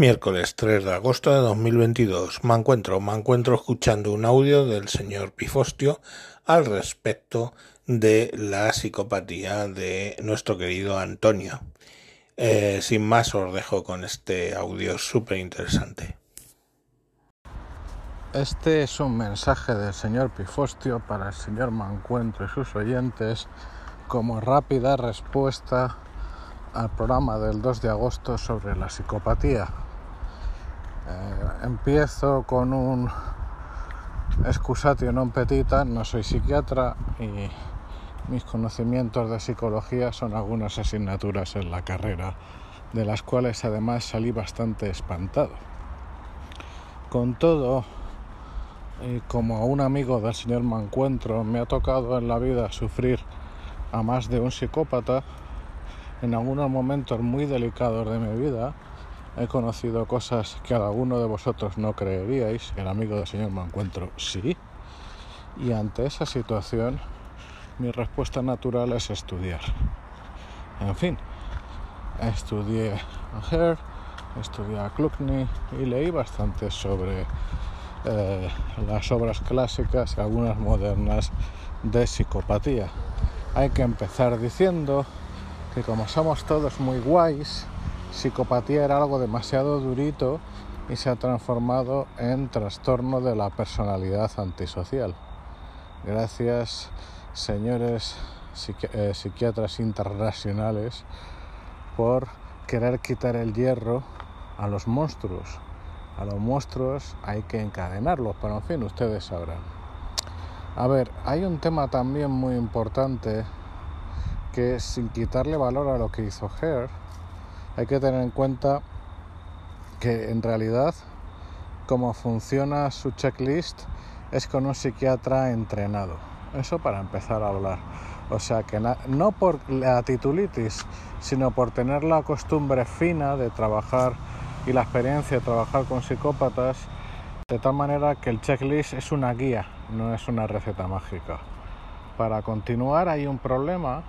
Miércoles 3 de agosto de 2022. Me encuentro, me encuentro escuchando un audio del señor Pifostio al respecto de la psicopatía de nuestro querido Antonio. Eh, sin más os dejo con este audio súper interesante. Este es un mensaje del señor Pifostio para el señor Mancuentro y sus oyentes como rápida respuesta al programa del 2 de agosto sobre la psicopatía. Eh, empiezo con un excusatio non petita, no soy psiquiatra y mis conocimientos de psicología son algunas asignaturas en la carrera, de las cuales además salí bastante espantado. Con todo, y como un amigo del señor Mancuentro me ha tocado en la vida sufrir a más de un psicópata, en algunos momentos muy delicados de mi vida, He conocido cosas que alguno de vosotros no creeríais, el amigo del señor me encuentro sí. Y ante esa situación, mi respuesta natural es estudiar. En fin, estudié a Hare, estudié a Kluckney y leí bastante sobre eh, las obras clásicas y algunas modernas de psicopatía. Hay que empezar diciendo que como somos todos muy guays, psicopatía era algo demasiado durito y se ha transformado en trastorno de la personalidad antisocial. Gracias, señores eh, psiquiatras internacionales, por querer quitar el hierro a los monstruos. A los monstruos hay que encadenarlos, pero en fin, ustedes sabrán. A ver, hay un tema también muy importante que sin quitarle valor a lo que hizo Hare, hay que tener en cuenta que en realidad como funciona su checklist es con un psiquiatra entrenado. Eso para empezar a hablar. O sea que no por la titulitis, sino por tener la costumbre fina de trabajar y la experiencia de trabajar con psicópatas, de tal manera que el checklist es una guía, no es una receta mágica. Para continuar hay un problema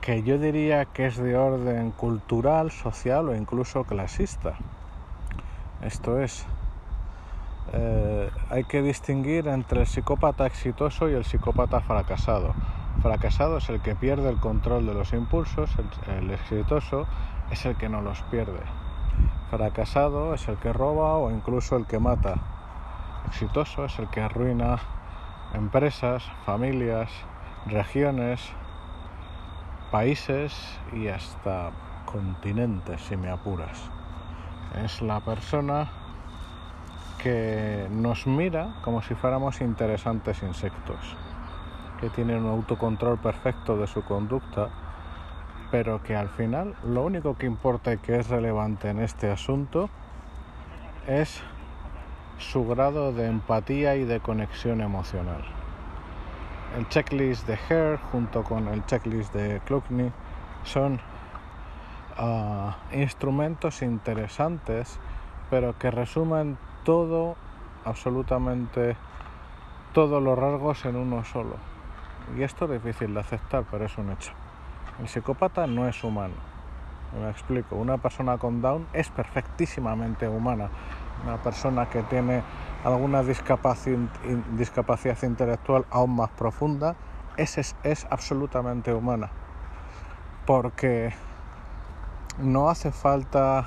que yo diría que es de orden cultural, social o incluso clasista. Esto es, eh, hay que distinguir entre el psicópata exitoso y el psicópata fracasado. Fracasado es el que pierde el control de los impulsos, el exitoso es el que no los pierde. Fracasado es el que roba o incluso el que mata. Exitoso es el que arruina empresas, familias, regiones, países y hasta continentes, si me apuras. Es la persona que nos mira como si fuéramos interesantes insectos, que tiene un autocontrol perfecto de su conducta, pero que al final lo único que importa y que es relevante en este asunto es su grado de empatía y de conexión emocional el checklist de Hare junto con el checklist de Kluckney son ah, instrumentos interesantes, pero que resumen todo, absolutamente todos los rasgos en uno solo. Y esto es difícil de aceptar, pero es un hecho. El psicópata no es humano. Me explico, una persona con Down es perfectísimamente humana. Una persona que tiene alguna discapacidad, intelectual aún más profunda, es, es absolutamente humana. Porque no hace falta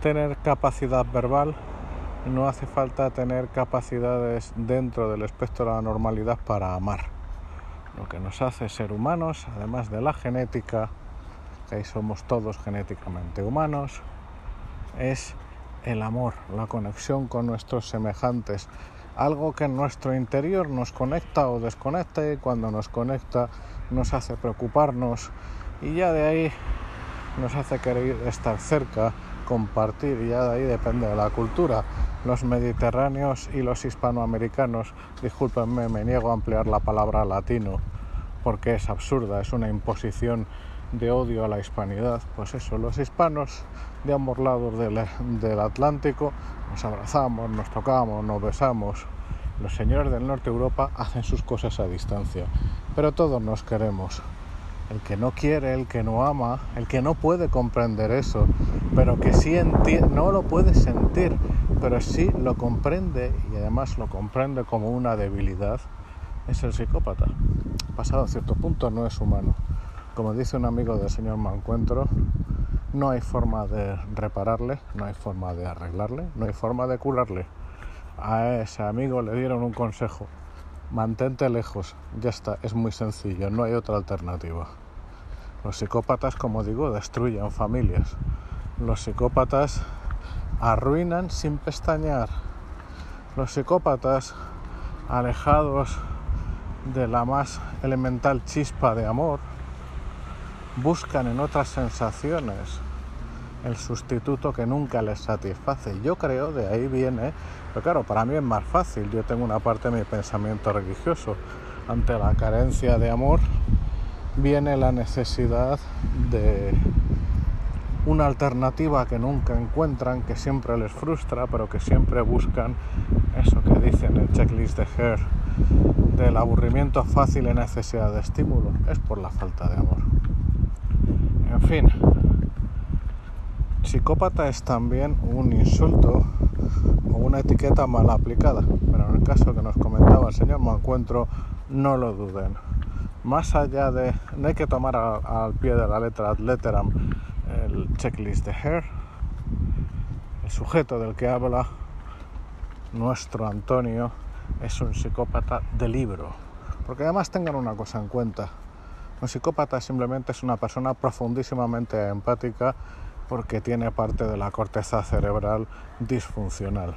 tener capacidad verbal, no hace falta tener capacidades dentro del espectro de la normalidad para amar. Lo que nos hace ser humanos, además de la genética, que ahí somos todos genéticamente humanos, es el amor, la conexión con nuestros semejantes, algo que en nuestro interior nos conecta o desconecta y cuando nos conecta nos hace preocuparnos y ya de ahí nos hace querer estar cerca, compartir y ya de ahí depende de la cultura. Los mediterráneos y los hispanoamericanos, discúlpenme, me niego a emplear la palabra latino porque es absurda, es una imposición de odio a la hispanidad, pues eso, los hispanos de ambos lados del, Atlántico nos abrazamos, nos tocamos, nos besamos. Los señores del norte de Europa hacen sus cosas a distancia, pero todos nos queremos. El que no quiere, el que no ama, el que no puede comprender eso, pero que sí no lo puede sentir, pero sí lo comprende y además lo comprende como una debilidad, es el psicópata. Pasado a cierto punto no es humano. Como dice un amigo del señor Mancuentro, no hay forma de repararle, no hay forma de arreglarle, no hay forma de curarle. A ese amigo le dieron un consejo, mantente lejos, ya está, es muy sencillo, no hay otra alternativa. Los psicópatas, como digo, destruyen familias. Los psicópatas arruinan sin pestañear. Los psicópatas, alejados de la más elemental chispa de amor, buscan en otras sensaciones el sustituto que nunca les satisface. Yo creo, de ahí viene, pero claro, para mí es más fácil, yo tengo una parte de mi pensamiento religioso. Ante la carencia de amor viene la necesidad de una alternativa que nunca encuentran, que siempre les frustra, pero que siempre buscan eso que dicen en el checklist de Her del aburrimiento fácil y necesidad de estímulo, es por la falta de amor. En fin, psicópata es también un insulto o una etiqueta mal aplicada, pero en el caso que nos comentaba el señor Mancuentro, no lo duden. Más allá de, no hay que tomar al pie de la letra letteram el checklist de Hair, el sujeto del que habla nuestro Antonio es un psicópata de libro. Porque además tengan una cosa en cuenta, un psicópata simplemente es una persona profundísimamente empática porque tiene parte de la corteza cerebral disfuncional.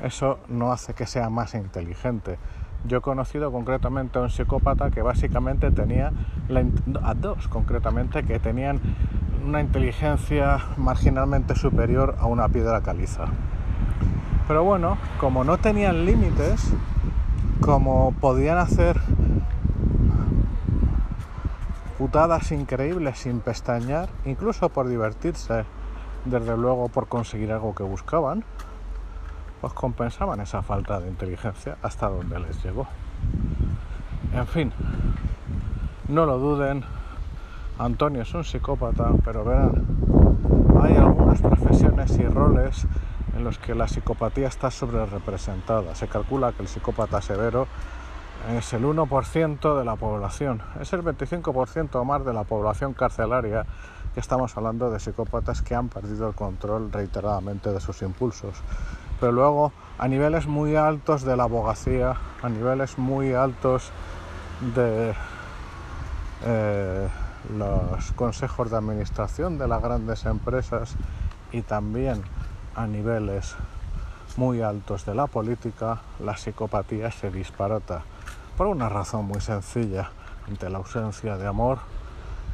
Eso no hace que sea más inteligente, yo he conocido concretamente a un psicópata que básicamente tenía, a dos concretamente, que tenían una inteligencia marginalmente superior a una piedra caliza. Pero bueno, como no tenían límites, como podían hacer putadas increíbles sin pestañear, incluso por divertirse, desde luego por conseguir algo que buscaban, pues compensaban esa falta de inteligencia hasta donde les llegó. En fin, no lo duden, Antonio es un psicópata, pero verán, hay algunas profesiones y roles en los que la psicopatía está sobre representada. Se calcula que el psicópata severo es el 1% de la población, es el 25% o más de la población carcelaria que estamos hablando de psicópatas que han perdido el control reiteradamente de sus impulsos. Pero luego a niveles muy altos de la abogacía, a niveles muy altos de eh, los consejos de administración de las grandes empresas y también a niveles muy altos de la política, la psicopatía se disparata por una razón muy sencilla. Ante la ausencia de amor,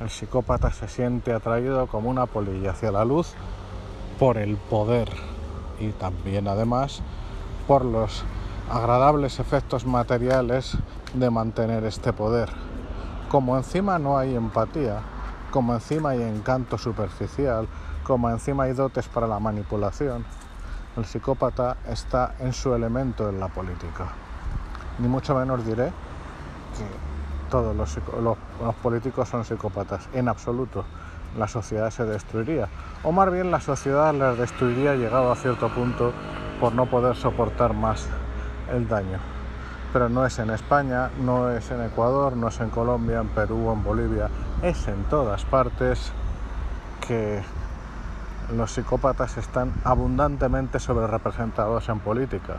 el psicópata se siente atraído como una polilla hacia la luz por el poder y también además por los agradables efectos materiales de mantener este poder. Como encima no hay empatía, como encima hay encanto superficial, como encima hay dotes para la manipulación, el psicópata está en su elemento en la política. Ni mucho menos diré que todos los, políticos son psicópatas, en absoluto la sociedad se destruiría. O más bien la sociedad les destruiría llegado a cierto punto por no poder soportar más el daño. Pero no es en España, no es en Ecuador, no es en Colombia, en Perú, en Bolivia, es en todas partes que los psicópatas están abundantemente sobre representados en política.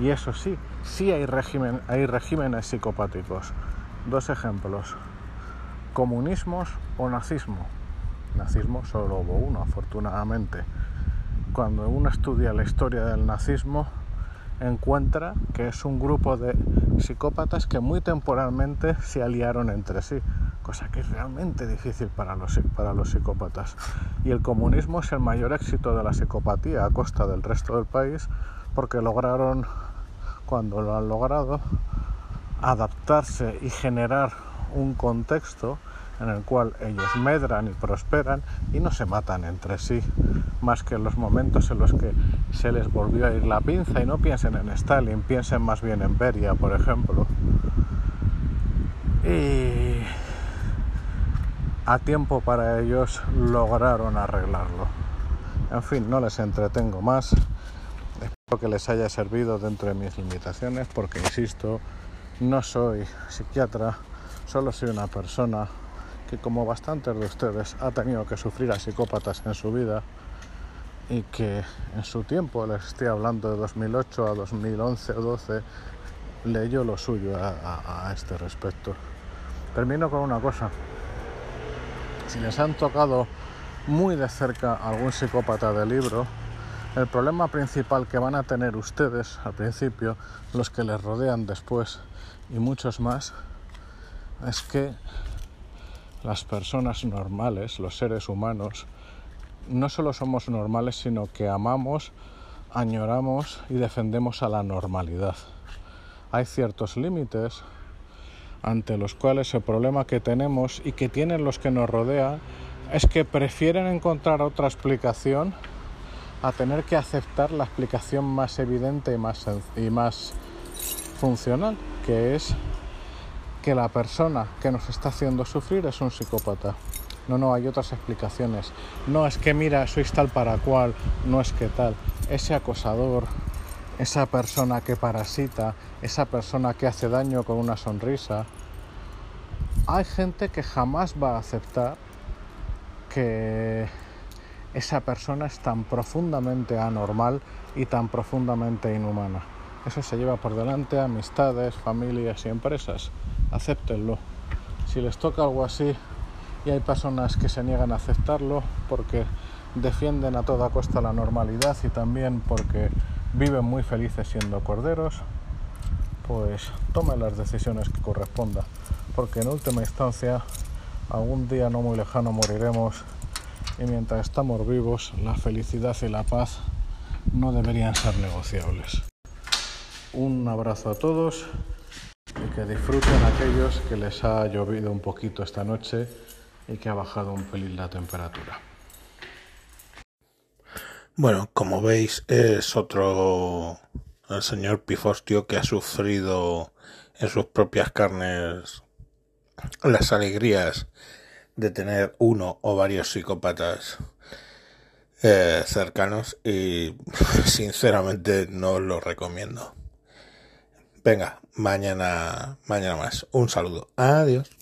Y eso sí, sí hay, régimen, hay regímenes psicopáticos. Dos ejemplos, comunismos o nazismo nazismo solo hubo uno, afortunadamente. Cuando uno estudia la historia del nazismo, encuentra que es un grupo de psicópatas que muy temporalmente se aliaron entre sí, cosa que es realmente difícil para los, para los psicópatas. Y el comunismo es el mayor éxito de la psicopatía a costa del resto del país porque lograron, cuando lo han logrado, adaptarse y generar un contexto en el cual ellos medran y prosperan y no se matan entre sí, más que en los momentos en los que se les volvió a ir la pinza y no piensen en Stalin, piensen más bien en Beria, por ejemplo. Y a tiempo para ellos lograron arreglarlo. En fin, no les entretengo más. Espero que les haya servido dentro de mis limitaciones porque, insisto, no soy psiquiatra, solo soy una persona que, como bastantes de ustedes, ha tenido que sufrir a psicópatas en su vida y que en su tiempo, les estoy hablando de 2008 a 2011 o 12, leyó lo suyo a, a este respecto. Termino con una cosa. Si les han tocado muy de cerca algún psicópata del libro, el problema principal que van a tener ustedes al principio, los que les rodean después y muchos más, es que las personas normales, los seres humanos, no solo somos normales, sino que amamos, añoramos y defendemos a la normalidad. Hay ciertos límites ante los cuales el problema que tenemos y que tienen los que nos rodean es que prefieren encontrar otra explicación a tener que aceptar la explicación más evidente y más, y más funcional, que es que la persona que nos está haciendo sufrir es un psicópata. No, no, hay otras explicaciones. No es que mira, sois tal para cual, no es que tal. Ese acosador, esa persona que parasita, esa persona que hace daño con una sonrisa. Hay gente que jamás va a aceptar que esa persona es tan profundamente anormal y tan profundamente inhumana. Eso se lleva por delante amistades, familias y empresas. Acéptenlo. Si les toca algo así y hay personas que se niegan a aceptarlo porque defienden a toda costa la normalidad y también porque viven muy felices siendo corderos, pues tomen las decisiones que corresponda, porque en última instancia algún día no muy lejano moriremos y mientras estamos vivos la felicidad y la paz no deberían ser negociables. Un abrazo a todos y que disfruten aquellos que les ha llovido un poquito esta noche y que ha bajado un pelín la temperatura. Bueno, como veis es otro el señor Pifostio que ha sufrido en sus propias carnes las alegrías de tener uno o varios psicópatas eh, cercanos y sinceramente no lo recomiendo. Venga, mañana, mañana más. Un saludo. Adiós.